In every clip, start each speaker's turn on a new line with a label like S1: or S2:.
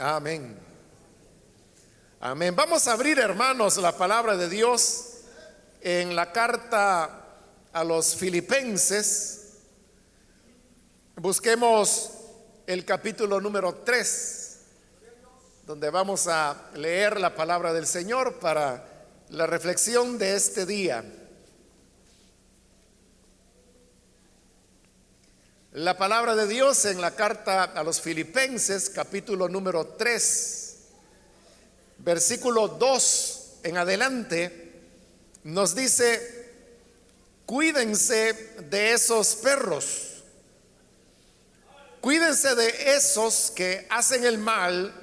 S1: Amén. Amén. Vamos a abrir, hermanos, la palabra de Dios en la carta a los filipenses. Busquemos el capítulo número 3, donde vamos a leer la palabra del Señor para la reflexión de este día. La palabra de Dios en la carta a los filipenses, capítulo número 3, versículo 2 en adelante, nos dice, cuídense de esos perros, cuídense de esos que hacen el mal,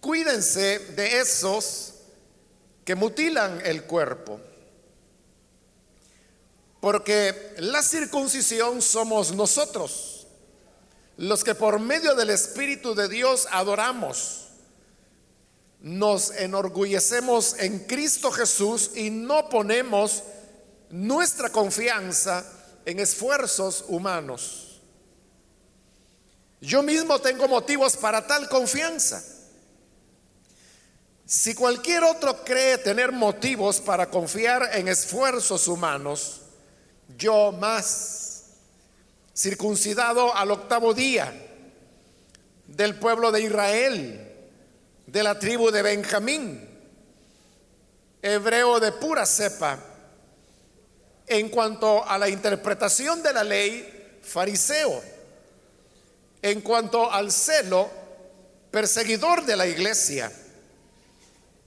S1: cuídense de esos que mutilan el cuerpo. Porque la circuncisión somos nosotros, los que por medio del Espíritu de Dios adoramos. Nos enorgullecemos en Cristo Jesús y no ponemos nuestra confianza en esfuerzos humanos. Yo mismo tengo motivos para tal confianza. Si cualquier otro cree tener motivos para confiar en esfuerzos humanos, yo más, circuncidado al octavo día del pueblo de Israel, de la tribu de Benjamín, hebreo de pura cepa, en cuanto a la interpretación de la ley, fariseo, en cuanto al celo, perseguidor de la iglesia,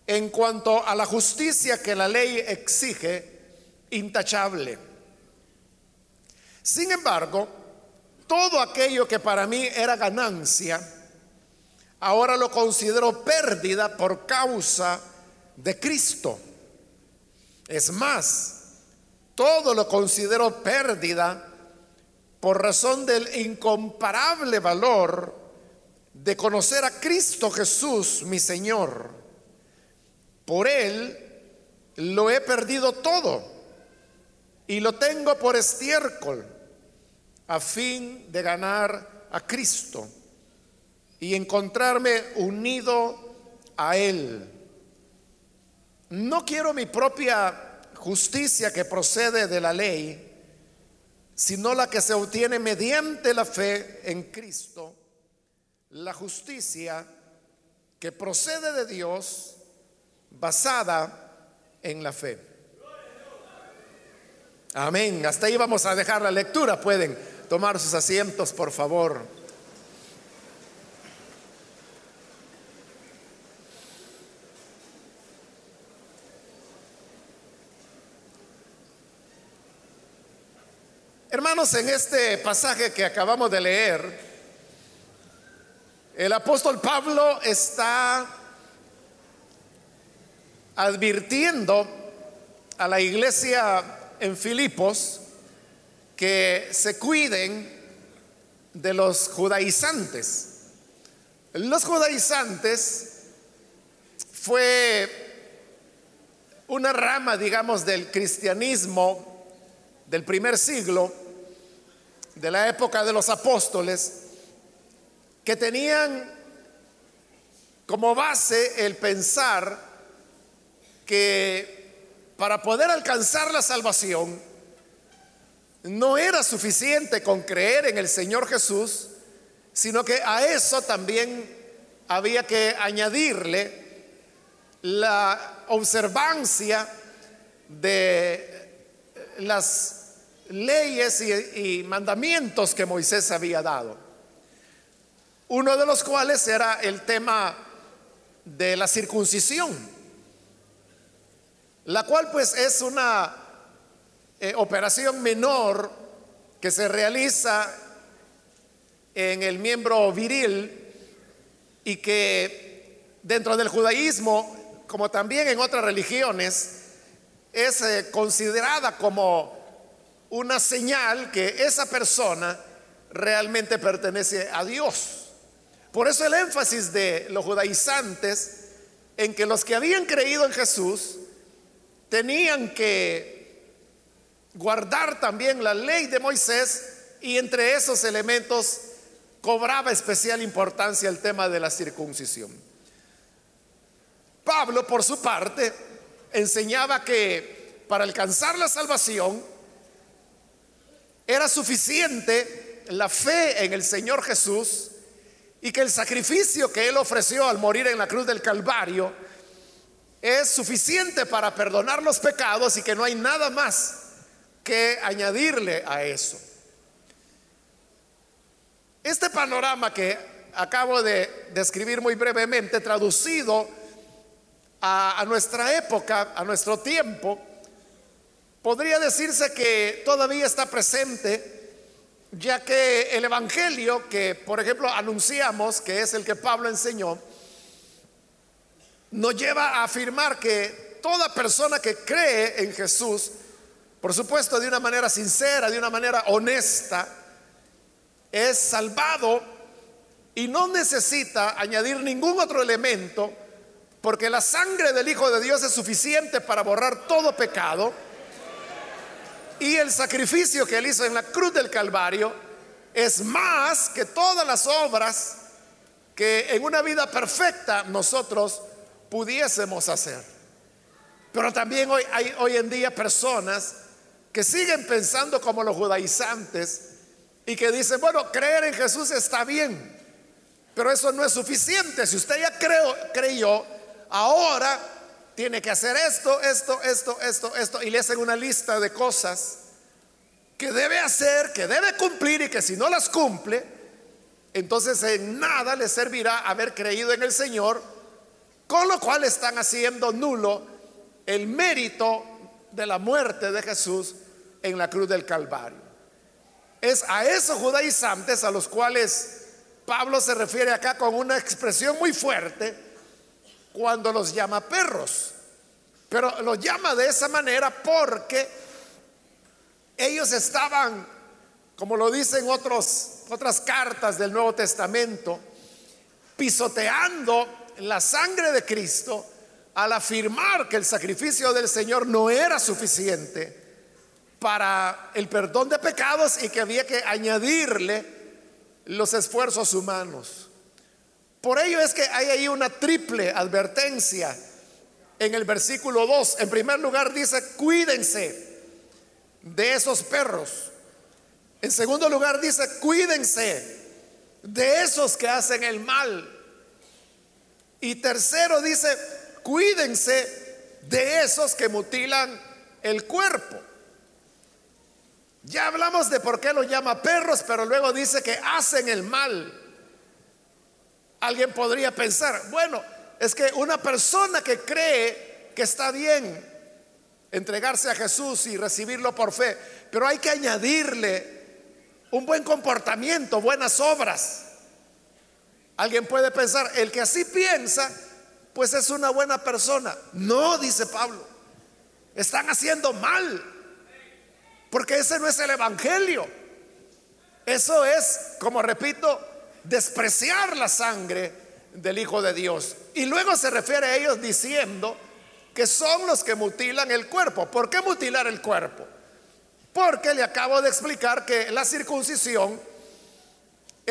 S1: en cuanto a la justicia que la ley exige, intachable. Sin embargo, todo aquello que para mí era ganancia, ahora lo considero pérdida por causa de Cristo. Es más, todo lo considero pérdida por razón del incomparable valor de conocer a Cristo Jesús, mi Señor. Por Él lo he perdido todo y lo tengo por estiércol a fin de ganar a Cristo y encontrarme unido a Él. No quiero mi propia justicia que procede de la ley, sino la que se obtiene mediante la fe en Cristo, la justicia que procede de Dios basada en la fe. Amén. Hasta ahí vamos a dejar la lectura. Pueden tomar sus asientos, por favor. Hermanos, en este pasaje que acabamos de leer, el apóstol Pablo está advirtiendo a la iglesia en Filipos que se cuiden de los judaizantes. Los judaizantes fue una rama, digamos, del cristianismo del primer siglo, de la época de los apóstoles, que tenían como base el pensar que para poder alcanzar la salvación, no era suficiente con creer en el Señor Jesús, sino que a eso también había que añadirle la observancia de las leyes y, mandamientos que Moisés había dado. Uno de los cuales era el tema de la circuncisión, la cual pues es una eh, operación menor que se realiza en el miembro viril y que dentro del judaísmo, como también en otras religiones, es eh, considerada como una señal que esa persona realmente pertenece a Dios. Por eso el énfasis de los judaizantes en que los que habían creído en Jesús tenían que guardar también la ley de Moisés y entre esos elementos cobraba especial importancia el tema de la circuncisión. Pablo, por su parte, enseñaba que para alcanzar la salvación era suficiente la fe en el Señor Jesús y que el sacrificio que Él ofreció al morir en la cruz del Calvario es suficiente para perdonar los pecados y que no hay nada más que añadirle a eso. Este panorama que acabo de describir muy brevemente, traducido a, a, nuestra época, a nuestro tiempo, podría decirse que todavía está presente, ya que el Evangelio que, por ejemplo, anunciamos, que es el que Pablo enseñó, nos lleva a afirmar que toda persona que cree en Jesús, por supuesto de una manera sincera, de una manera honesta, es salvado y no necesita añadir ningún otro elemento, porque la sangre del Hijo de Dios es suficiente para borrar todo pecado. Y el sacrificio que él hizo en la cruz del Calvario es más que todas las obras que en una vida perfecta nosotros pudiésemos hacer. Pero también hoy hay hoy en día personas que siguen pensando como los judaizantes y que dicen, bueno, creer en Jesús está bien, pero eso no es suficiente. Si usted ya creo, creyó, ahora tiene que hacer esto, esto, esto, esto, esto, y le hacen una lista de cosas que debe hacer, que debe cumplir y que si no las cumple, entonces en nada le servirá haber creído en el Señor con lo cual están haciendo nulo el mérito de la muerte de Jesús en la cruz del Calvario. Es a esos judaizantes a los cuales Pablo se refiere acá con una expresión muy fuerte cuando los llama perros. Pero los llama de esa manera porque ellos estaban, como lo dicen otros, otras cartas del Nuevo Testamento, pisoteando la sangre de Cristo al afirmar que el sacrificio del Señor no era suficiente para el perdón de pecados y que había que añadirle los esfuerzos humanos. Por ello es que hay ahí una triple advertencia en el versículo 2. En primer lugar dice, cuídense de esos perros. En segundo lugar dice, cuídense de esos que hacen el mal. Y tercero dice, cuídense de esos que mutilan el cuerpo. Ya hablamos de por qué lo llama perros, pero luego dice que hacen el mal. Alguien podría pensar, bueno, es que una persona que cree que está bien entregarse a Jesús y recibirlo por fe, pero hay que añadirle un buen comportamiento, buenas obras. Alguien puede pensar, el que así piensa, pues es una buena persona. No, dice Pablo, están haciendo mal, porque ese no es el Evangelio. Eso es, como repito, despreciar la sangre del Hijo de Dios. Y luego se refiere a ellos diciendo que son los que mutilan el cuerpo. ¿Por qué mutilar el cuerpo? Porque le acabo de explicar que la circuncisión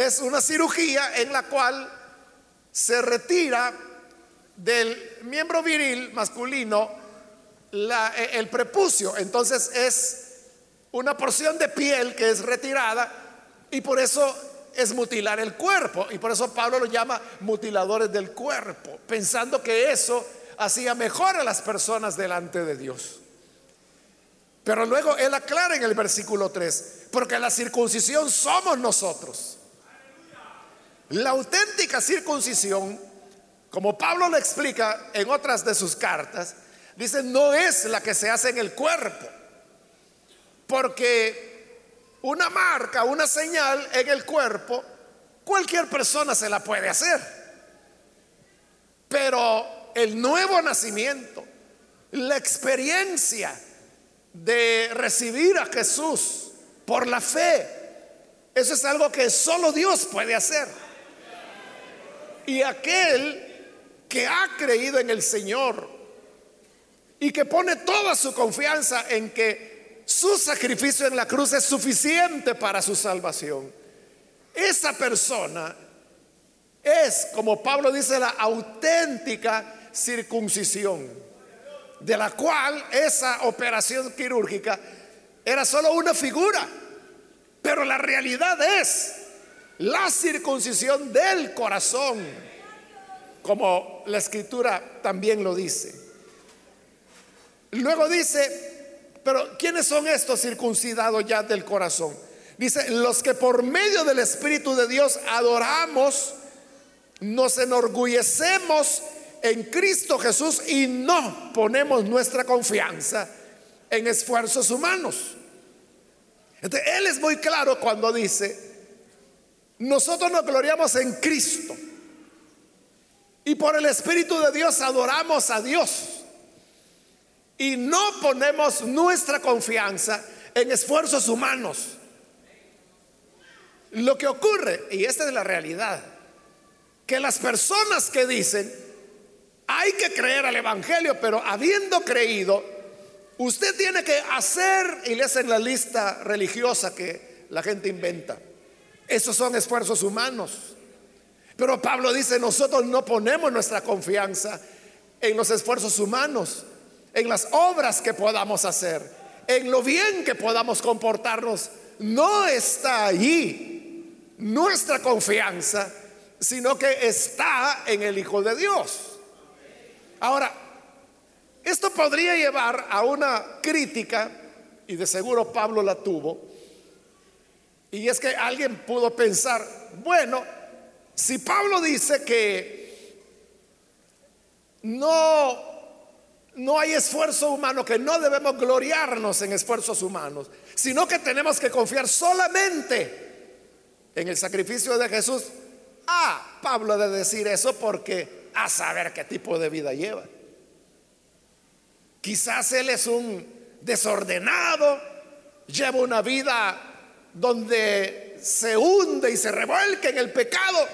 S1: es una cirugía en la cual se retira del miembro viril masculino e, el prepucio. Entonces es una porción de piel que es retirada y por eso es mutilar el cuerpo. Y por eso Pablo lo llama mutiladores del cuerpo, pensando que eso hacía mejor a las personas delante de Dios. Pero luego él aclara en el versículo 3, porque la circuncisión somos nosotros. La auténtica circuncisión, como Pablo lo explica en otras de sus cartas, dice, no es la que se hace en el cuerpo, porque una marca, una señal en el cuerpo, cualquier persona se la puede hacer. Pero el nuevo nacimiento, la experiencia de recibir a Jesús por la fe, eso es algo que solo Dios puede hacer. Y aquel que ha creído en el Señor y que pone toda su confianza en que su sacrificio en la cruz es suficiente para su salvación. esa persona es, como Pablo dice, la auténtica circuncisión, de la cual esa operación quirúrgica era solo una figura, pero la realidad es la circuncisión del corazón, como la escritura también lo dice. Luego dice, pero ¿quiénes son estos circuncidados ya del corazón? Dice, los que por medio del Espíritu de Dios adoramos, nos enorgullecemos en Cristo Jesús y no ponemos nuestra confianza en esfuerzos humanos. Entonces, él es muy claro cuando dice, nosotros nos gloriamos en Cristo y por el Espíritu de Dios adoramos a Dios y no ponemos nuestra confianza en esfuerzos humanos. Lo que ocurre, y esta es la realidad, que las personas que dicen, hay que creer al Evangelio, pero habiendo creído, usted tiene que hacer, y le hacen la lista religiosa que la gente inventa. Esos son esfuerzos humanos. Pero Pablo dice, nosotros no ponemos nuestra confianza en los esfuerzos humanos, en las obras que podamos hacer, en lo bien que podamos comportarnos. No está allí nuestra confianza sino que está en el Hijo de Dios. Ahora, esto podría llevar a una crítica, y de seguro Pablo la tuvo, y es que alguien pudo pensar, bueno, si Pablo dice que no, no hay esfuerzo humano, que no debemos gloriarnos en esfuerzos humanos, sino que tenemos que confiar solamente en el sacrificio de Jesús, Ah, Pablo de decir eso porque a saber qué tipo de vida lleva. Quizás él es un desordenado, lleva una vida donde se hunde y se revuelca en el pecado.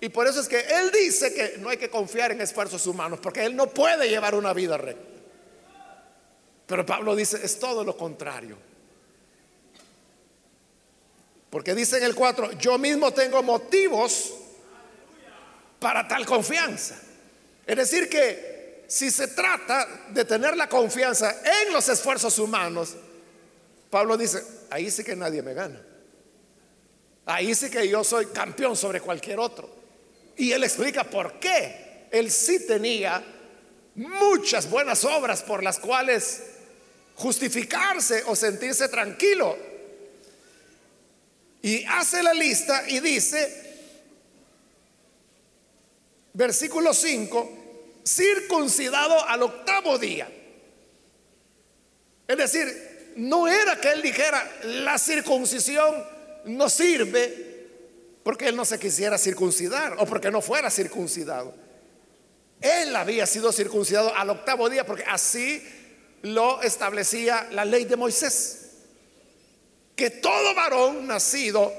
S1: Y por eso es que él dice que no hay que confiar en esfuerzos humanos, porque él no puede llevar una vida recta. Pero Pablo dice, es todo lo contrario. Porque dice en el 4, yo mismo tengo motivos para tal confianza. Es decir, que si se trata de tener la confianza en los esfuerzos humanos, Pablo dice, ahí sí que nadie me gana. Ahí sí que yo soy campeón sobre cualquier otro. Y él explica por qué. Él sí tenía muchas buenas obras por las cuales justificarse o sentirse tranquilo y hace la lista y dice, versículo 5, circuncidado al octavo día. Es decir, no era que él dijera, la circuncisión no sirve porque él no se quisiera circuncidar o porque no fuera circuncidado. Él había sido circuncidado al octavo día porque así lo establecía la ley de Moisés que todo varón nacido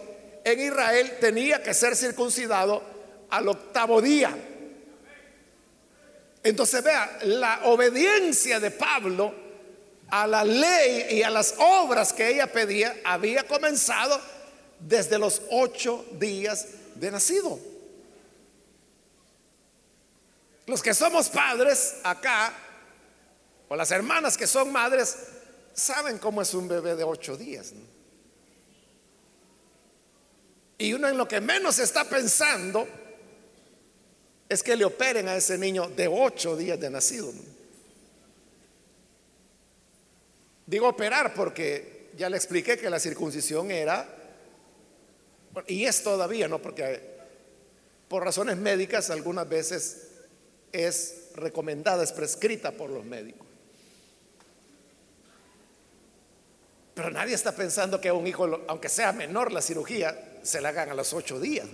S1: en Israel tenía que ser circuncidado al octavo día. Entonces vea, la obediencia de Pablo a la ley y a las obras que ella pedía había comenzado desde los ocho días de nacido. Los que somos padres acá, o las hermanas que son madres, saben cómo es un bebé de ocho días. Y uno en lo que menos está pensando es que le operen a ese niño de ocho días de nacido. Digo operar porque ya le expliqué que la circuncisión era, y es todavía, ¿no? Porque por razones médicas algunas veces es recomendada, es prescrita por los médicos. Pero nadie está pensando que a un hijo, aunque sea menor la cirugía, se la hagan a los ocho días.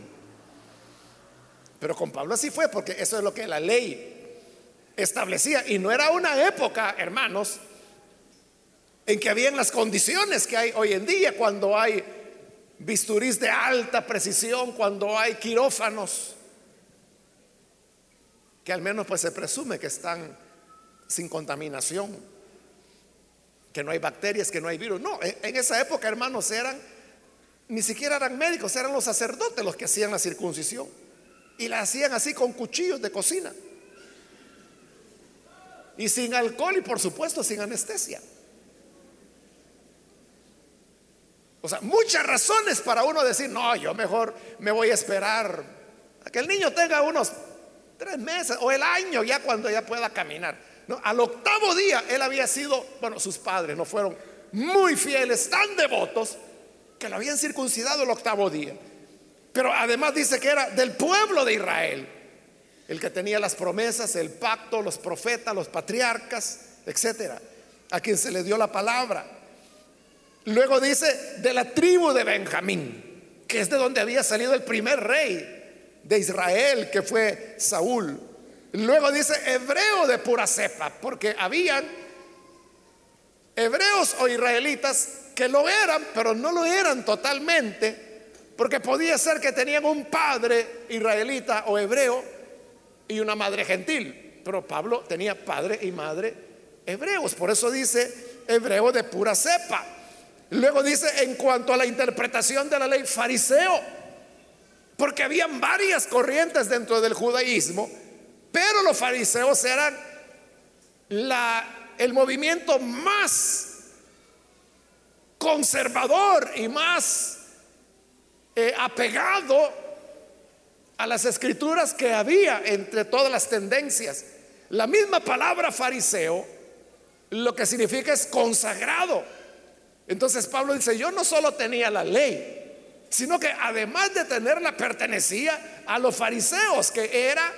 S1: Pero con Pablo así fue, porque eso es lo que la ley establecía. Y no era una época, hermanos, en que habían las condiciones que hay hoy en día, cuando hay bisturís de alta precisión, cuando hay quirófanos, que al menos pues se presume que están sin contaminación, que no hay bacterias, que no hay virus. No, en esa época, hermanos, eran ni siquiera eran médicos, eran los sacerdotes los que hacían la circuncisión. Y la hacían así con cuchillos de cocina. Y sin alcohol y por supuesto sin anestesia. O sea, muchas razones para uno decir, no, yo mejor me voy a esperar a que el niño tenga unos tres meses o el año ya cuando ya pueda caminar. No, al octavo día él había sido, bueno, sus padres no fueron muy fieles, tan devotos, que lo habían circuncidado el octavo día. Pero además dice que era del pueblo de Israel, el que tenía las promesas, el pacto, los profetas, los patriarcas, etcétera, a quien se le dio la palabra. Luego dice de la tribu de Benjamín, que es de donde había salido el primer rey de Israel, que fue Saúl. Luego dice hebreo de pura cepa, porque habían hebreos o israelitas que lo eran, pero no lo eran totalmente, porque podía ser que tenían un padre israelita o hebreo y una madre gentil, pero Pablo tenía padre y madre hebreos, por eso dice hebreo de pura cepa. Luego dice en cuanto a la interpretación de la ley fariseo, porque habían varias corrientes dentro del judaísmo, pero los fariseos eran la, el movimiento más conservador y más eh, apegado a las escrituras que había entre todas las tendencias. La misma palabra fariseo lo que significa es consagrado. Entonces Pablo dice, yo no solo tenía la ley, sino que además de tenerla pertenecía a los fariseos, que era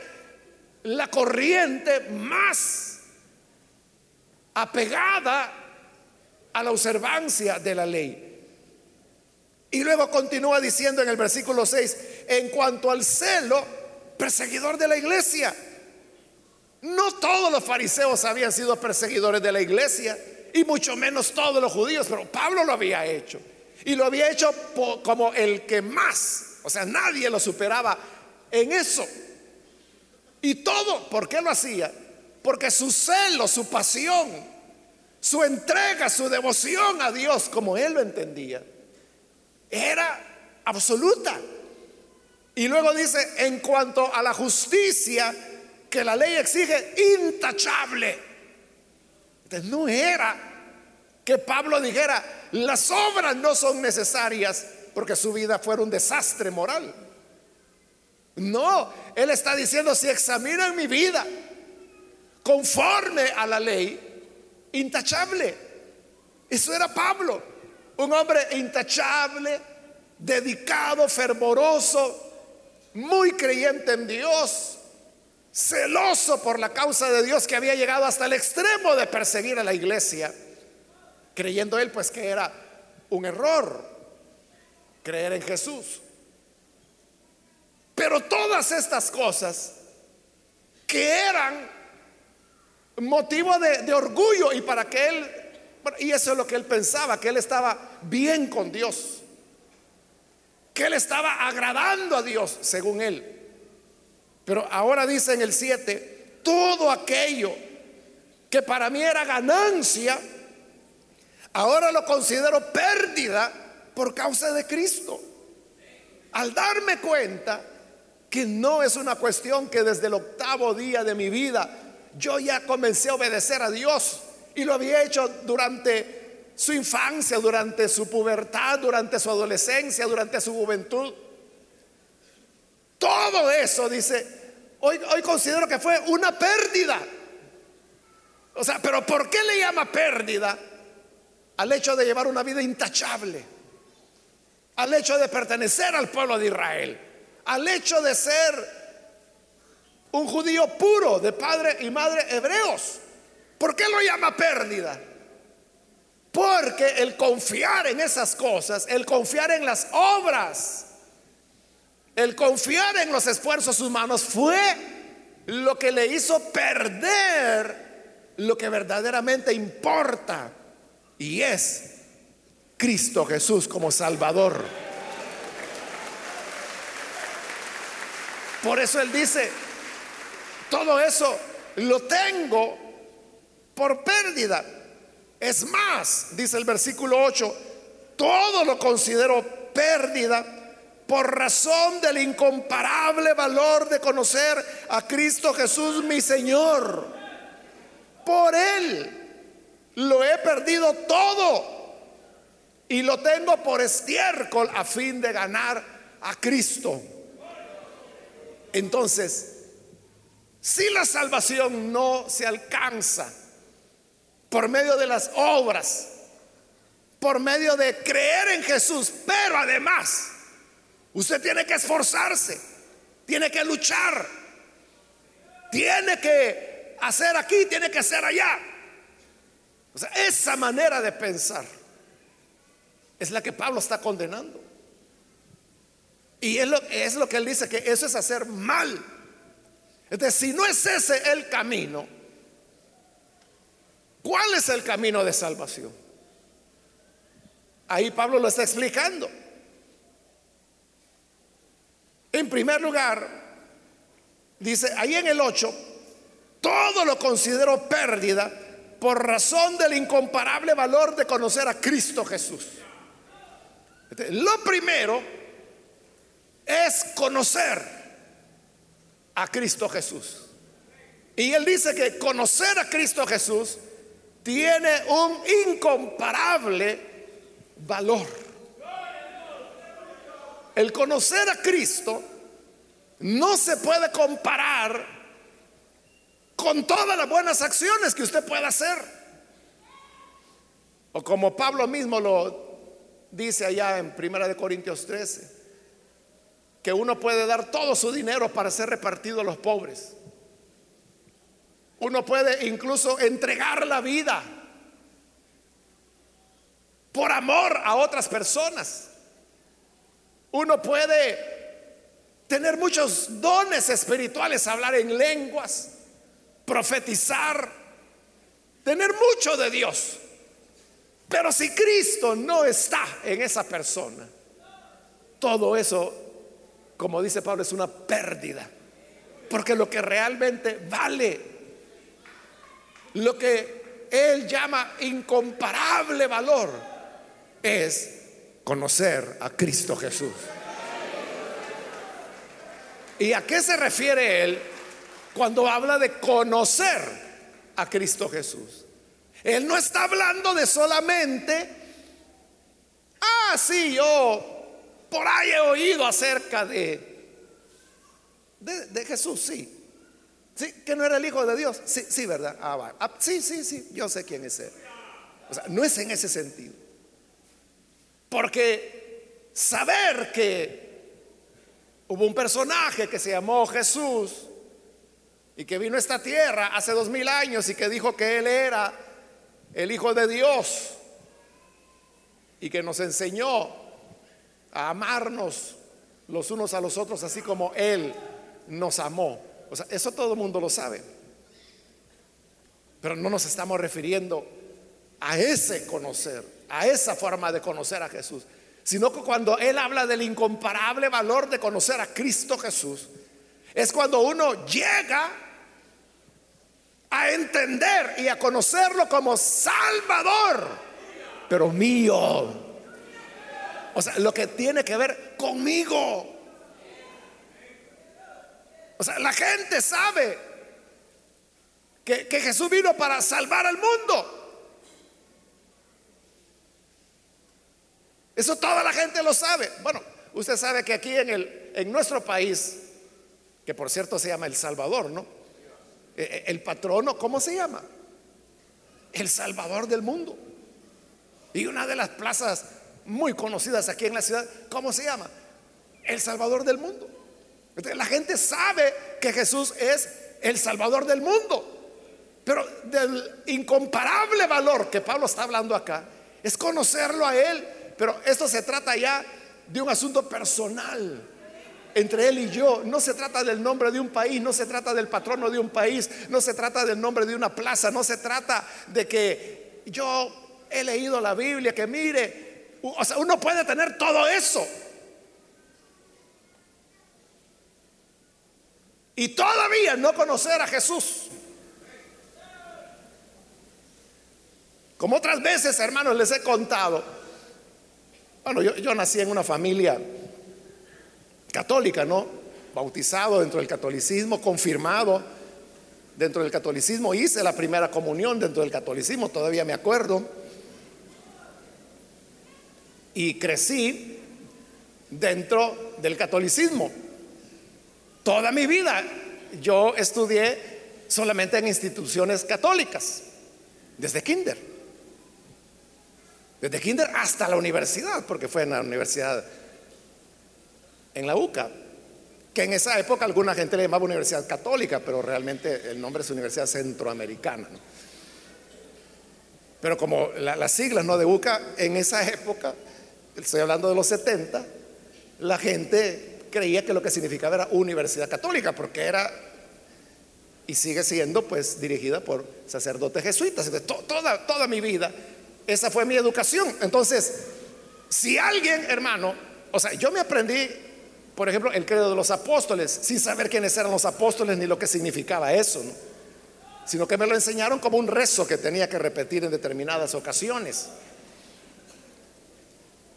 S1: la corriente más apegada a la observancia de la ley. Y luego continúa diciendo en el versículo 6, en cuanto al celo, perseguidor de la iglesia. No todos los fariseos habían sido perseguidores de la iglesia, y mucho menos todos los judíos, pero Pablo lo había hecho. Y lo había hecho como el que más, o sea, nadie lo superaba en eso. Y todo, ¿por qué lo hacía? Porque su celo, su pasión, su entrega, su devoción a Dios, como él lo entendía, era absoluta. Y luego dice, en cuanto a la justicia que la ley exige, intachable. Entonces no era que Pablo dijera, las obras no son necesarias porque su vida fuera un desastre moral. No, él está diciendo, si examinan mi vida conforme a la ley, intachable. Eso era Pablo, un hombre intachable, dedicado, fervoroso, muy creyente en Dios, celoso por la causa de Dios que había llegado hasta el extremo de perseguir a la iglesia, creyendo él pues que era un error creer en Jesús. Pero todas estas cosas que eran motivo de, orgullo y para que él, y eso es lo que él pensaba, que él estaba bien con Dios, que él estaba agradando a Dios según él. Pero ahora dice en el 7, todo aquello que para mí era ganancia, ahora lo considero pérdida por causa de Cristo. Al darme cuenta que no es una cuestión que desde el octavo día de mi vida yo ya comencé a obedecer a Dios y lo había hecho durante su infancia, durante su pubertad, durante su adolescencia, durante su juventud. Todo eso, dice, hoy, hoy considero que fue una pérdida. O sea, pero ¿por qué le llama pérdida al hecho de llevar una vida intachable? Al hecho de pertenecer al pueblo de Israel al hecho de ser un judío puro, de padre y madre hebreos. ¿Por qué lo llama pérdida? Porque el confiar en esas cosas, el confiar en las obras, el confiar en los esfuerzos humanos fue lo que le hizo perder lo que verdaderamente importa y es Cristo Jesús como Salvador. Por eso Él dice, todo eso lo tengo por pérdida. Es más, dice el versículo 8, todo lo considero pérdida por razón del incomparable valor de conocer a Cristo Jesús mi Señor. Por Él lo he perdido todo y lo tengo por estiércol a fin de ganar a Cristo. Entonces, si la salvación no se alcanza por medio de las obras, por medio de creer en Jesús, pero además usted tiene que esforzarse, tiene que luchar, tiene que hacer aquí, tiene que hacer allá. O sea, esa manera de pensar es la que Pablo está condenando. Y es lo, es lo que él dice, que eso es hacer mal. Entonces, si no es ese el camino, ¿cuál es el camino de salvación? Ahí Pablo lo está explicando. En primer lugar, dice ahí en el 8, todo lo considero pérdida por razón del incomparable valor de conocer a Cristo Jesús. Lo primero es conocer a Cristo Jesús. Y él dice que conocer a Cristo Jesús tiene un incomparable valor. El conocer a Cristo no se puede comparar con todas las buenas acciones que usted pueda hacer. O como Pablo mismo lo dice allá en Primera de Corintios 13, que uno puede dar todo su dinero para ser repartido a los pobres. Uno puede incluso entregar la vida por amor a otras personas. Uno puede tener muchos dones espirituales, hablar en lenguas, profetizar, tener mucho de Dios. Pero si Cristo no está en esa persona, todo eso, como dice Pablo, es una pérdida. Porque lo que realmente vale, lo que él llama incomparable valor, es conocer a Cristo Jesús. ¿Y a qué se refiere él cuando habla de conocer a Cristo Jesús? Él no está hablando de solamente, ah, sí, yo por ahí he oído acerca de, de, Jesús, sí. Sí, que no era el Hijo de Dios. Sí, sí, ¿verdad? Ah, ah, sí, sí, sí, yo sé quién es Él. O sea, no es en ese sentido. Porque saber que hubo un personaje que se llamó Jesús y que vino a esta tierra hace dos mil años y que dijo que Él era el Hijo de Dios y que nos enseñó a amarnos los unos a los otros así como Él nos amó. O sea, eso todo el mundo lo sabe. Pero no nos estamos refiriendo a ese conocer, a esa forma de conocer a Jesús, sino que cuando Él habla del incomparable valor de conocer a Cristo Jesús, es cuando uno llega a entender y a conocerlo como Salvador, pero mío. O sea, lo que tiene que ver conmigo. O sea, la gente sabe que, que Jesús vino para salvar al mundo. Eso toda la gente lo sabe. Bueno, usted sabe que aquí en, el, en nuestro país, que por cierto se llama El Salvador, ¿no? Eh, eh, el patrono, ¿cómo se llama? El Salvador del mundo. Y una de las plazas muy conocidas aquí en la ciudad, ¿cómo se llama? El Salvador del mundo. la gente sabe que Jesús es el Salvador del mundo. Pero del incomparable valor que Pablo está hablando acá es conocerlo a Él. Pero esto se trata ya de un asunto personal entre él y yo. No se trata del nombre de un país, no se trata del patrono de un país, no se trata del nombre de una plaza, no se trata de que yo he leído la Biblia, que mire, o sea, uno puede tener todo eso. Y todavía no conocer a Jesús. Como otras veces, hermanos, les he contado Bueno, yo, nací en una familia católica, ¿no? Bautizado dentro del catolicismo, confirmado dentro del catolicismo, hice la primera comunión dentro del catolicismo, todavía me acuerdo. Y crecí dentro del catolicismo. Toda mi vida yo estudié solamente en instituciones católicas, desde kinder. Desde kinder hasta la universidad, porque fue en la universidad, en la UCA, que en esa época alguna gente le llamaba Universidad Católica, pero realmente el nombre es Universidad Centroamericana. Pero como las siglas no de UCA, en esa época, estoy hablando de los 70, la gente creía que lo que significaba era Universidad Católica, porque era y sigue siendo pues dirigida por sacerdotes jesuitas. toda, toda mi vida, esa fue mi educación. Entonces, si alguien, hermano, o sea, yo me aprendí, por ejemplo, el credo de los apóstoles, sin saber quiénes eran los apóstoles ni lo que significaba eso, sino que me lo enseñaron como un rezo que tenía que repetir en determinadas ocasiones.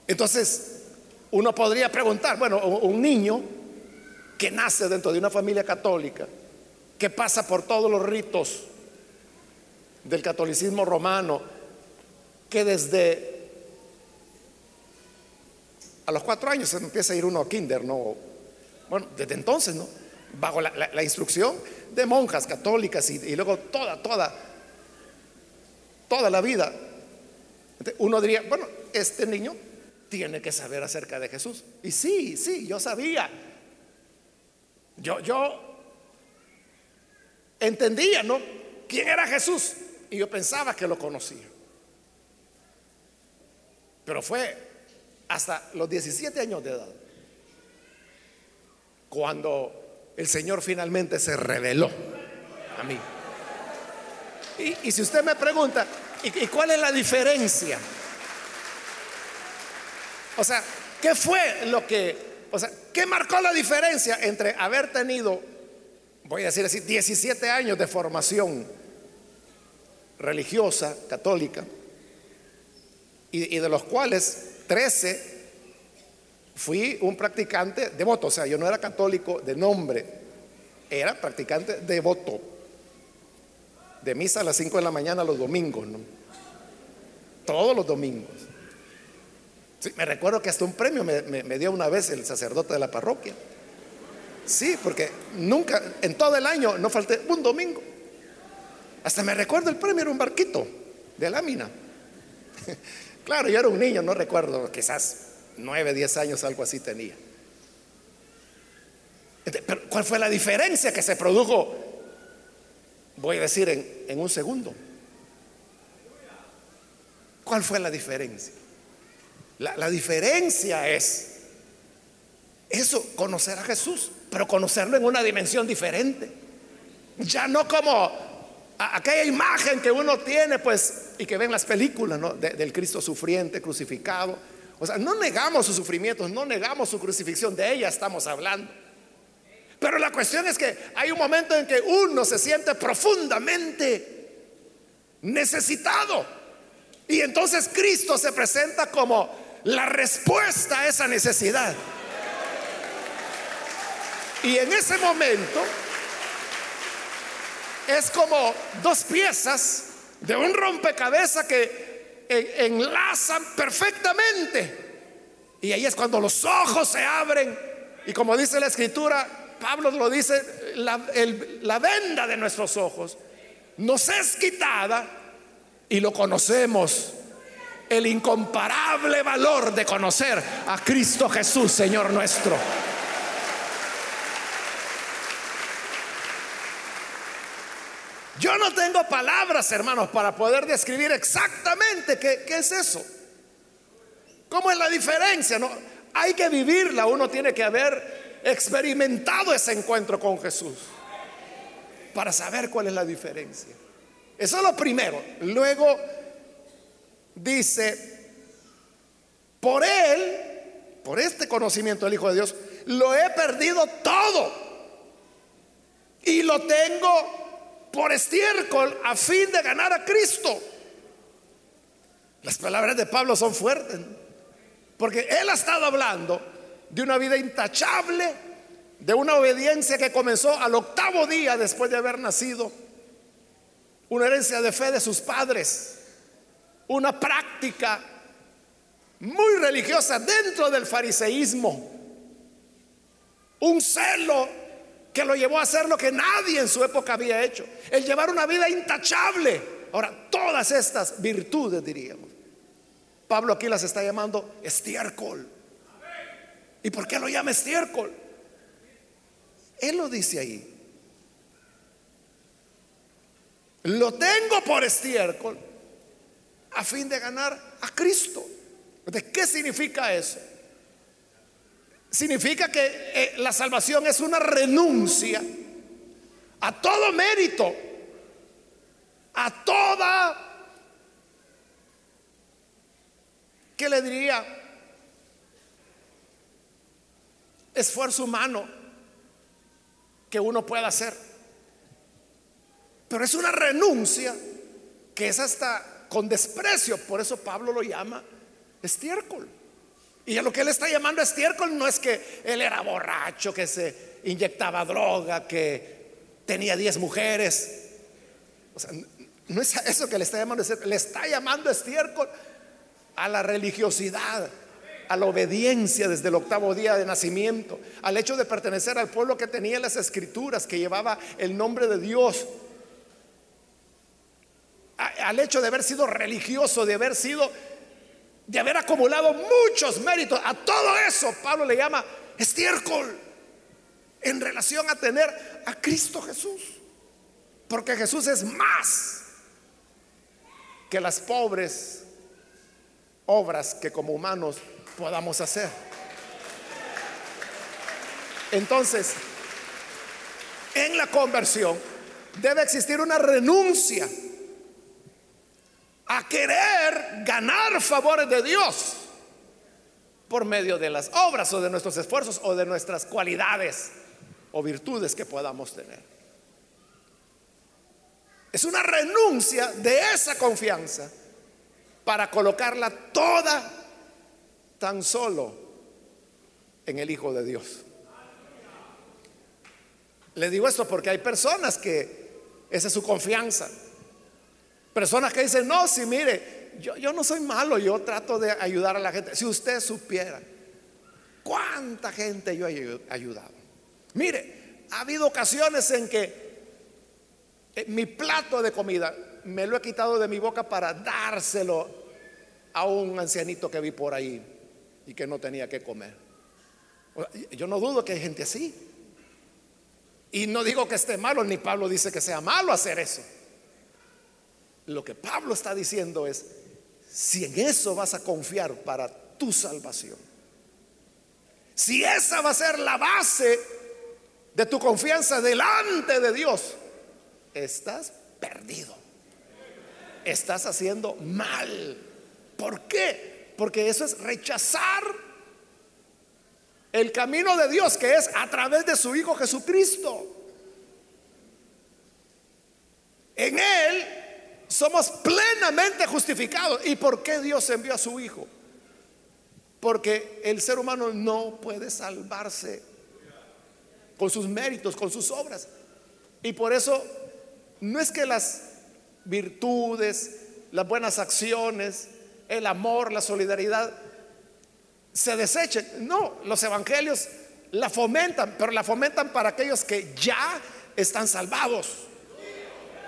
S1: Entonces, uno podría preguntar, bueno, un niño que nace dentro de una familia católica, que pasa por todos los ritos del catolicismo romano, que desde a los cuatro años se empieza a ir uno a kinder, ¿no? Bueno, desde entonces, ¿no? Bajo la, instrucción de monjas católicas y, y, luego toda, toda, toda la vida. Uno diría, bueno, este niño tiene que saber acerca de Jesús. Y sí, sí, yo sabía. Yo, yo entendía, ¿no? ¿Quién era Jesús? Y yo pensaba que lo conocía. Pero fue hasta los 17 años de edad cuando el Señor finalmente se reveló a mí. Y, si usted me pregunta, ¿y cuál es la diferencia? O sea, ¿qué fue lo que, o sea, qué marcó la diferencia entre haber tenido, voy a decir así, 17 años de formación religiosa, católica, y, de los cuales 13 fui un practicante devoto, o sea, yo no era católico de nombre, era practicante devoto, de misa a las 5 de la mañana los domingos, ¿no? Todos los domingos me recuerdo que hasta un premio me, dio una vez el sacerdote de la parroquia. Sí, porque nunca, en todo el año, no falté un domingo. Hasta me recuerdo el premio era un barquito de lámina. claro, yo era un niño, no recuerdo, quizás nueve, diez años, algo así tenía. Pero, ¿cuál fue la diferencia que se produjo? Voy a decir en, en un segundo. ¿Cuál fue la diferencia? La, diferencia es eso, conocer a Jesús, pero conocerlo en una dimensión diferente. Ya no como aquella imagen que uno tiene, pues, y que ven las películas, ¿no? del Cristo sufriente, crucificado. O sea, no negamos sus sufrimientos, no negamos su crucifixión, de ella estamos hablando. Pero la cuestión es que hay un momento en que uno se siente profundamente necesitado. Y entonces Cristo se presenta como la respuesta a esa necesidad. Y en ese momento es como dos piezas de un rompecabezas que enlazan perfectamente. Y ahí es cuando los ojos se abren. Y como dice la escritura, Pablo lo dice, la, la venda de nuestros ojos nos es quitada y lo conocemos el incomparable valor de conocer a Cristo Jesús, Señor nuestro. Yo no tengo palabras, hermanos, para poder describir exactamente qué, es eso. ¿Cómo es la diferencia? Hay que vivirla, uno tiene que haber experimentado ese encuentro con Jesús para saber cuál es la diferencia. Eso es lo primero. Luego dice, por él, por este conocimiento del Hijo de Dios, lo he perdido todo y lo tengo por estiércol a fin de ganar a Cristo. Las palabras de Pablo son fuertes. Porque Él ha estado hablando de una vida intachable, de una obediencia que comenzó al octavo día después de haber nacido, una herencia de fe de sus padres, una práctica muy religiosa dentro del fariseísmo, un celo que lo llevó a hacer lo que nadie en su época había hecho, el llevar una vida intachable. Ahora, todas estas virtudes, diríamos, Pablo aquí las está llamando estiércol. ¿Y por qué lo llama estiércol? Él lo dice ahí. Lo tengo por estiércol a fin de ganar a Cristo. ¿De qué significa eso? Significa que eh, la salvación es una renuncia a todo mérito, a toda, ¿qué le diría? Esfuerzo humano que uno pueda hacer. Pero es una renuncia que es hasta con desprecio, por eso Pablo lo llama estiércol. Y a lo que él está llamando estiércol no es que él era borracho, que se inyectaba droga, que tenía 10 mujeres. O sea, no es eso que le está llamando estiércol, le está llamando estiércol a la religiosidad, a la obediencia desde el octavo día de nacimiento, al hecho de pertenecer al pueblo que tenía las escrituras, que llevaba el nombre de Dios, al hecho de haber sido religioso, de haber sido de haber acumulado muchos méritos. A todo eso Pablo le llama estiércol en relación a tener a Cristo Jesús. Porque Jesús es más que las pobres obras que como humanos podamos hacer. Entonces, en la conversión debe existir una renuncia a querer ganar favores de Dios por medio de las obras o de nuestros esfuerzos o de nuestras cualidades o virtudes que podamos tener. Es una renuncia de esa confianza para colocarla toda tan solo en el Hijo de Dios. Le digo esto porque hay personas que esa es su confianza. Personas que dicen, no, si mire, yo, yo no soy malo, yo trato de ayudar a la gente. Si usted supiera cuánta gente yo he ayudado. Mire, ha habido ocasiones en que eh, mi plato de comida me lo he quitado de mi boca para dárselo a un ancianito que vi por ahí y que no tenía que comer. Yo no dudo que hay gente así. Y no digo que esté malo, ni Pablo dice que sea malo hacer eso. Lo que Pablo está diciendo es, si en eso vas a confiar para tu salvación, si esa va a ser la base de tu confianza delante de Dios, estás perdido. Estás haciendo mal. ¿Por qué? Porque eso es rechazar el camino de Dios que es a través de su Hijo Jesucristo. En Él somos plenamente justificados. ¿Y por qué Dios envió a su Hijo? Porque el ser humano no puede salvarse con sus méritos, con sus obras. Y por eso no es que las virtudes, las buenas acciones, el amor, la solidaridad se desechen. No, los evangelios la fomentan, pero la fomentan para aquellos que ya están salvados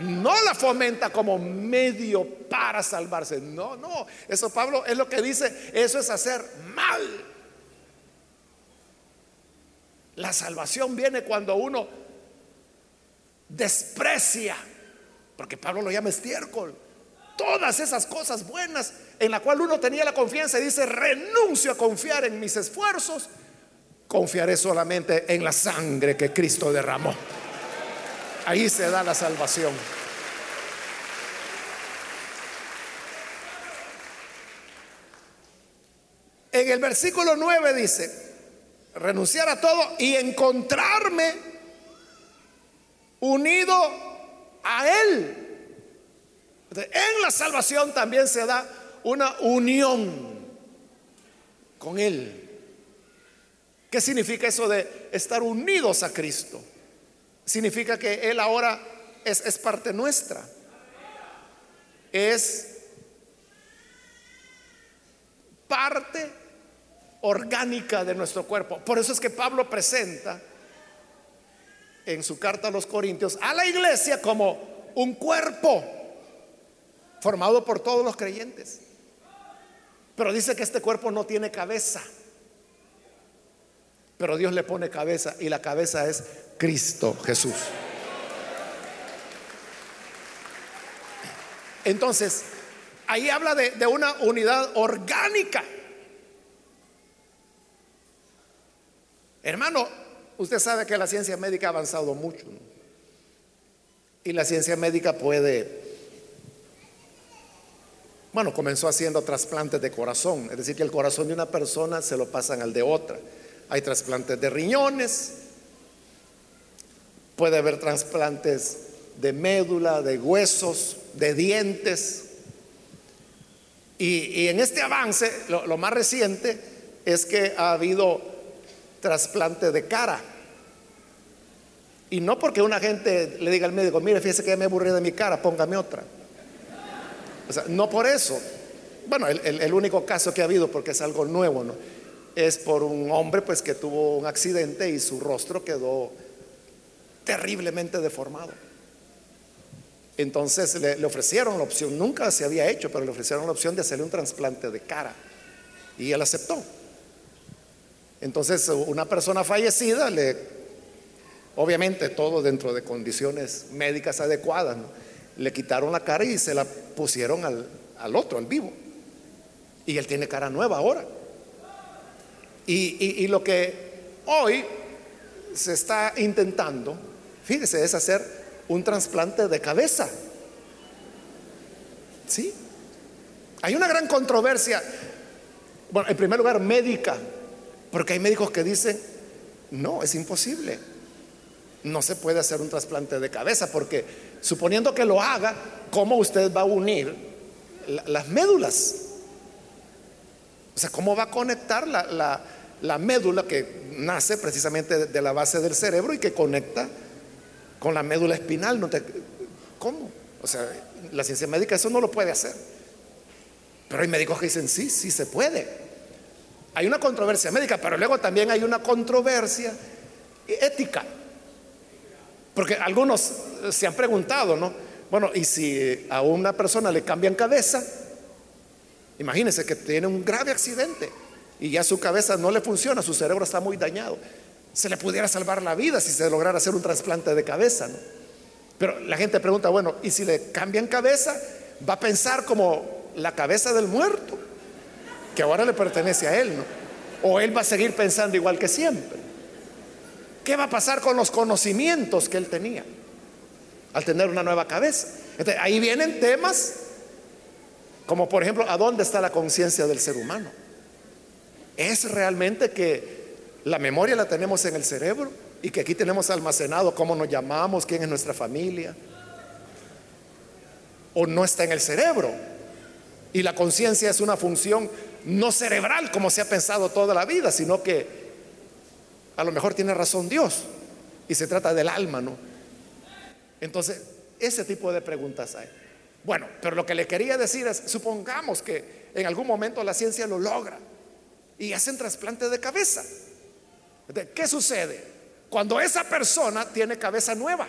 S1: no la fomenta como medio para salvarse. No, no. Eso Pablo es lo que dice, eso es hacer mal. La salvación viene cuando uno desprecia, porque Pablo lo llama estiércol, todas esas cosas buenas en la cual uno tenía la confianza y dice, renuncio a confiar en mis esfuerzos, confiaré solamente en la sangre que Cristo derramó. Ahí se da la salvación. En el versículo 9 dice, renunciar a todo y encontrarme unido a Él. En la salvación también se da una unión. con Él. ¿Qué significa eso de estar unidos a Cristo? Significa que Él ahora es, es parte nuestra. Es parte orgánica de nuestro cuerpo. Por eso es que Pablo presenta en su carta a los Corintios a la iglesia como un cuerpo formado por todos los creyentes. Pero dice que este cuerpo no tiene cabeza. Pero Dios le pone cabeza y la cabeza es Cristo Jesús. Entonces, ahí habla de, una unidad orgánica. Hermano, usted sabe que la ciencia médica ha avanzado mucho. Y la ciencia médica puede, bueno, comenzó haciendo trasplantes de corazón, es decir, que el corazón de una persona se lo pasan al de otra. Hay trasplantes de riñones, puede haber trasplantes de médula, de huesos, de dientes. Y, en este avance, lo más reciente es que ha habido trasplante de cara. Y no porque una gente le diga al médico, mire, fíjese que me aburrí de mi cara, póngame otra. No por eso. Bueno, el, único caso que ha habido, porque es algo nuevo, ¿no? Es por un hombre pues que tuvo un accidente y su rostro quedó terriblemente deformado. Entonces le, ofrecieron la opción, nunca se había hecho, pero le ofrecieron la opción de hacerle un trasplante de cara. Y él aceptó. Entonces, una persona fallecida, le, obviamente todo dentro de condiciones médicas adecuadas, le quitaron la cara y se la pusieron al, otro, al vivo. Y él tiene cara nueva ahora. Y, lo que hoy se está intentando, fíjese, es hacer un trasplante de cabeza. ¿Sí? Hay una gran controversia, bueno, en primer lugar, médica porque hay médicos que dicen, no, es imposible. No se puede hacer un trasplante de cabeza porque suponiendo que lo haga, ¿cómo usted va a unir las médulas? O sea, ¿cómo va a conectar la, médula que nace precisamente de, la base del cerebro y que conecta con la médula espinal? No te, ¿Cómo? O sea, la ciencia médica eso no lo puede hacer. Pero hay médicos que dicen, sí, sí se puede. Hay una controversia médica, pero luego también hay una controversia ética. Porque algunos se han preguntado, ¿no? Bueno, y si a una persona le cambian cabeza, imagínense que tiene un grave accidente y ya su cabeza no le funciona, su cerebro está muy dañado. Se le pudiera salvar la vida si se lograra hacer un trasplante de cabeza, ¿no? Pero la gente pregunta, bueno, ¿y si le cambian cabeza? ¿Va a pensar como la cabeza del muerto? que ahora le pertenece a él. O él va a seguir pensando igual que siempre. ¿Qué va a pasar con los conocimientos que él tenía al tener una nueva cabeza? ahí vienen temas como por ejemplo, ¿a dónde está la conciencia del ser humano? ¿Es realmente que la memoria la tenemos en el cerebro y que aquí tenemos almacenado cómo nos llamamos, quién es nuestra familia? ¿O no está en el cerebro? Y la conciencia es una función no cerebral como se ha pensado toda la vida, sino que a lo mejor tiene razón Dios y se trata del alma, ¿no? Entonces, ese tipo de preguntas hay. Bueno, pero lo que le quería decir es, supongamos que en algún momento la ciencia lo logra y hacen trasplante de cabeza. ¿Qué sucede? Cuando esa persona tiene cabeza nueva,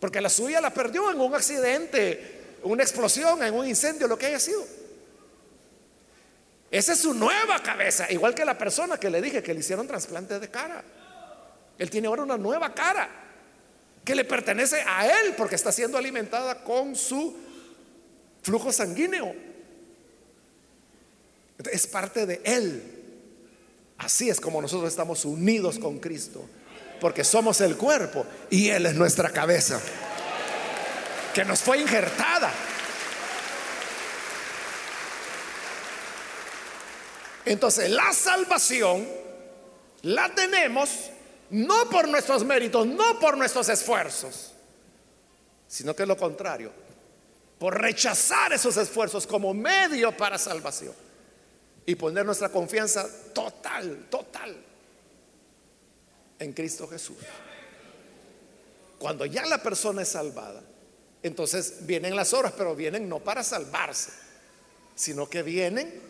S1: porque la suya la perdió en un accidente, una explosión, en un incendio, lo que haya sido. Esa es su nueva cabeza, igual que la persona que le dije que le hicieron trasplante de cara. Él tiene ahora una nueva cara que le pertenece a él porque está siendo alimentada con su flujo sanguíneo. Es parte de él. Así es como nosotros estamos unidos con Cristo, porque somos el cuerpo y Él es nuestra cabeza, que nos fue injertada. Entonces, la salvación la tenemos no por nuestros méritos, no por nuestros esfuerzos, sino que es lo contrario, por rechazar esos esfuerzos como medio para salvación. Y poner nuestra confianza total, total en Cristo Jesús. Cuando ya la persona es salvada, entonces vienen las obras, pero vienen no para salvarse, sino que vienen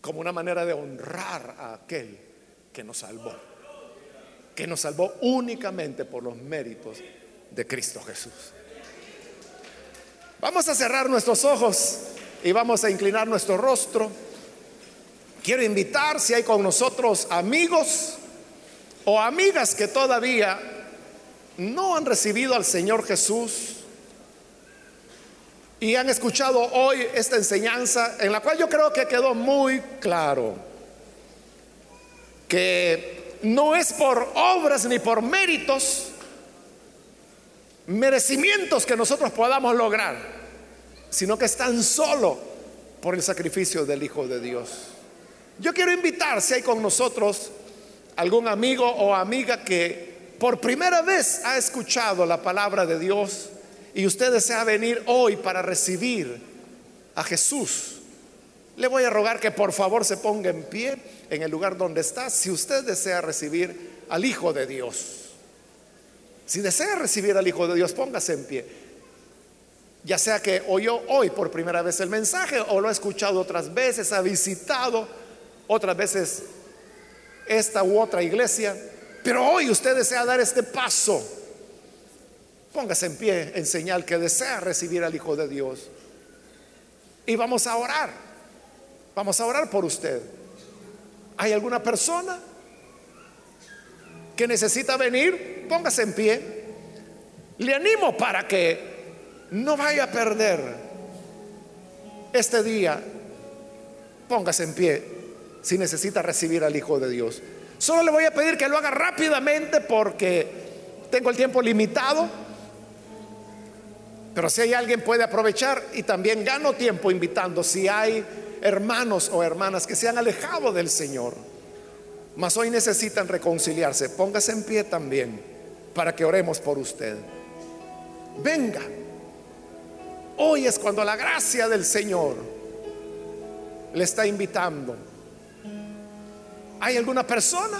S1: como una manera de honrar a aquel que nos salvó, que nos salvó únicamente por los méritos de Cristo Jesús. Vamos a cerrar nuestros ojos y vamos a inclinar nuestro rostro. Quiero invitar si hay con nosotros amigos o amigas que todavía no han recibido al Señor Jesús y han escuchado hoy esta enseñanza en la cual yo creo que quedó muy claro que no es por obras ni por méritos, merecimientos que nosotros podamos lograr, sino que es tan solo por el sacrificio del Hijo de Dios. Yo quiero invitar, si hay con nosotros algún amigo o amiga que por primera vez ha escuchado la palabra de Dios y usted desea venir hoy para recibir a Jesús, le voy a rogar que por favor se ponga en pie en el lugar donde está si usted desea recibir al Hijo de Dios. Si desea recibir al Hijo de Dios, póngase en pie. Ya sea que oyó hoy por primera vez el mensaje o lo ha escuchado otras veces, ha visitado otras veces esta u otra iglesia, pero hoy usted desea dar este paso. Póngase en pie en señal que desea recibir al Hijo de Dios. Y vamos a orar. Vamos a orar por usted. ¿Hay alguna persona que necesita venir? póngase en pie. Le animo para que no vaya a perder este día. Póngase en pie si necesita recibir al Hijo de Dios. Solo le voy a pedir que lo haga rápidamente porque tengo el tiempo limitado. Pero si hay alguien puede aprovechar y también gano tiempo invitando si hay hermanos o hermanas que se han alejado del Señor, mas hoy necesitan reconciliarse. Póngase en pie también para que oremos por usted. Venga. Hoy es cuando la gracia del Señor le está invitando. ¿Hay alguna persona?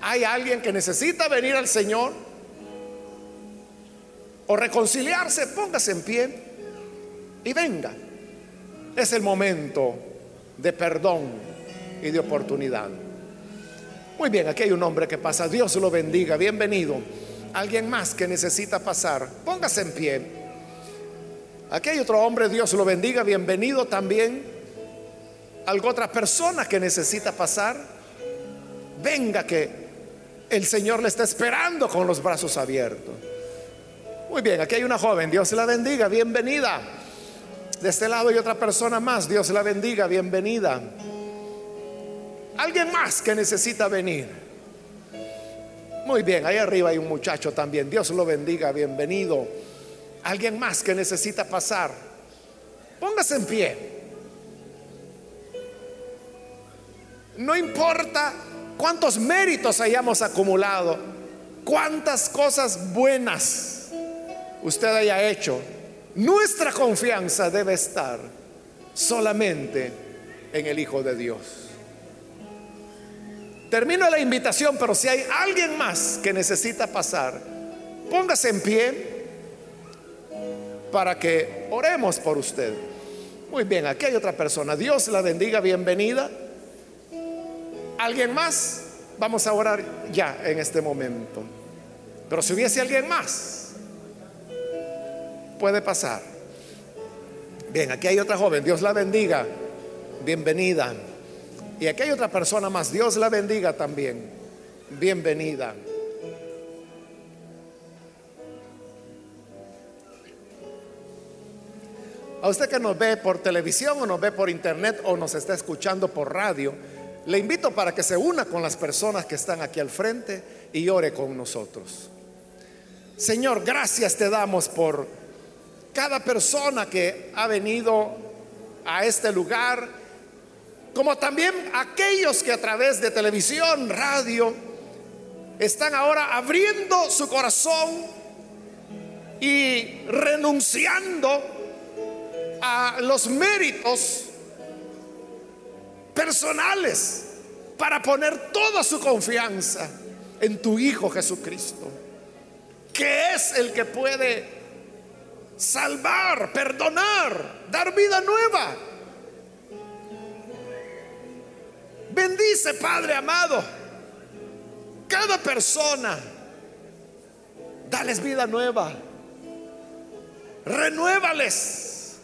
S1: ¿Hay alguien que necesita venir al Señor? O reconciliarse, póngase en pie y venga. Es el momento de perdón y de oportunidad. Muy bien, aquí hay un hombre que pasa. Dios lo bendiga. Bienvenido. Alguien más que necesita pasar. Póngase en pie. Aquí hay otro hombre. Dios lo bendiga. Bienvenido también. Algo otra persona que necesita pasar. Venga que el Señor le está esperando con los brazos abiertos. Muy bien, aquí hay una joven. Dios la bendiga. Bienvenida. De este lado hay otra persona más. Dios la bendiga. Bienvenida. Alguien más que necesita venir. Muy bien, ahí arriba hay un muchacho también. Dios lo bendiga, bienvenido. Alguien más que necesita pasar. Póngase en pie. No importa cuántos méritos hayamos acumulado, cuántas cosas buenas usted haya hecho. Nuestra confianza debe estar solamente en el Hijo de Dios. Termino la invitación, pero si hay alguien más que necesita pasar, póngase en pie para que oremos por usted. Muy bien, aquí hay otra persona. Dios la bendiga, bienvenida. ¿Alguien más? Vamos a orar ya en este momento. Pero si hubiese alguien más, puede pasar. Bien, aquí hay otra joven. Dios la bendiga. Bienvenida. Y aquí hay otra persona más. Dios la bendiga también. Bienvenida. A usted que nos ve por televisión o nos ve por internet o nos está escuchando por radio, le invito para que se una con las personas que están aquí al frente y ore con nosotros. Señor, gracias te damos por cada persona que ha venido a este lugar como también aquellos que a través de televisión, radio, están ahora abriendo su corazón y renunciando a los méritos personales para poner toda su confianza en tu Hijo Jesucristo, que es el que puede salvar, perdonar, dar vida nueva. Bendice, Padre amado, cada persona. Dales vida nueva. Renuévales.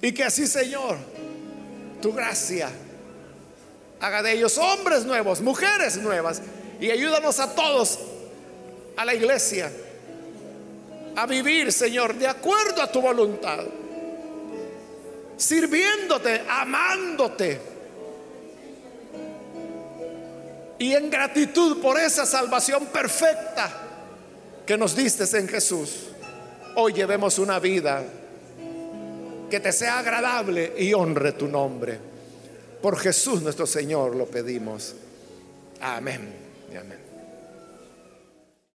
S1: Y que así, Señor, tu gracia haga de ellos hombres nuevos, mujeres nuevas. Y ayúdanos a todos, a la iglesia, a vivir, Señor, de acuerdo a tu voluntad. Sirviéndote, amándote y en gratitud por esa salvación perfecta que nos diste en Jesús, hoy llevemos una vida que te sea agradable y honre tu nombre. Por Jesús nuestro Señor lo pedimos. Amén amén.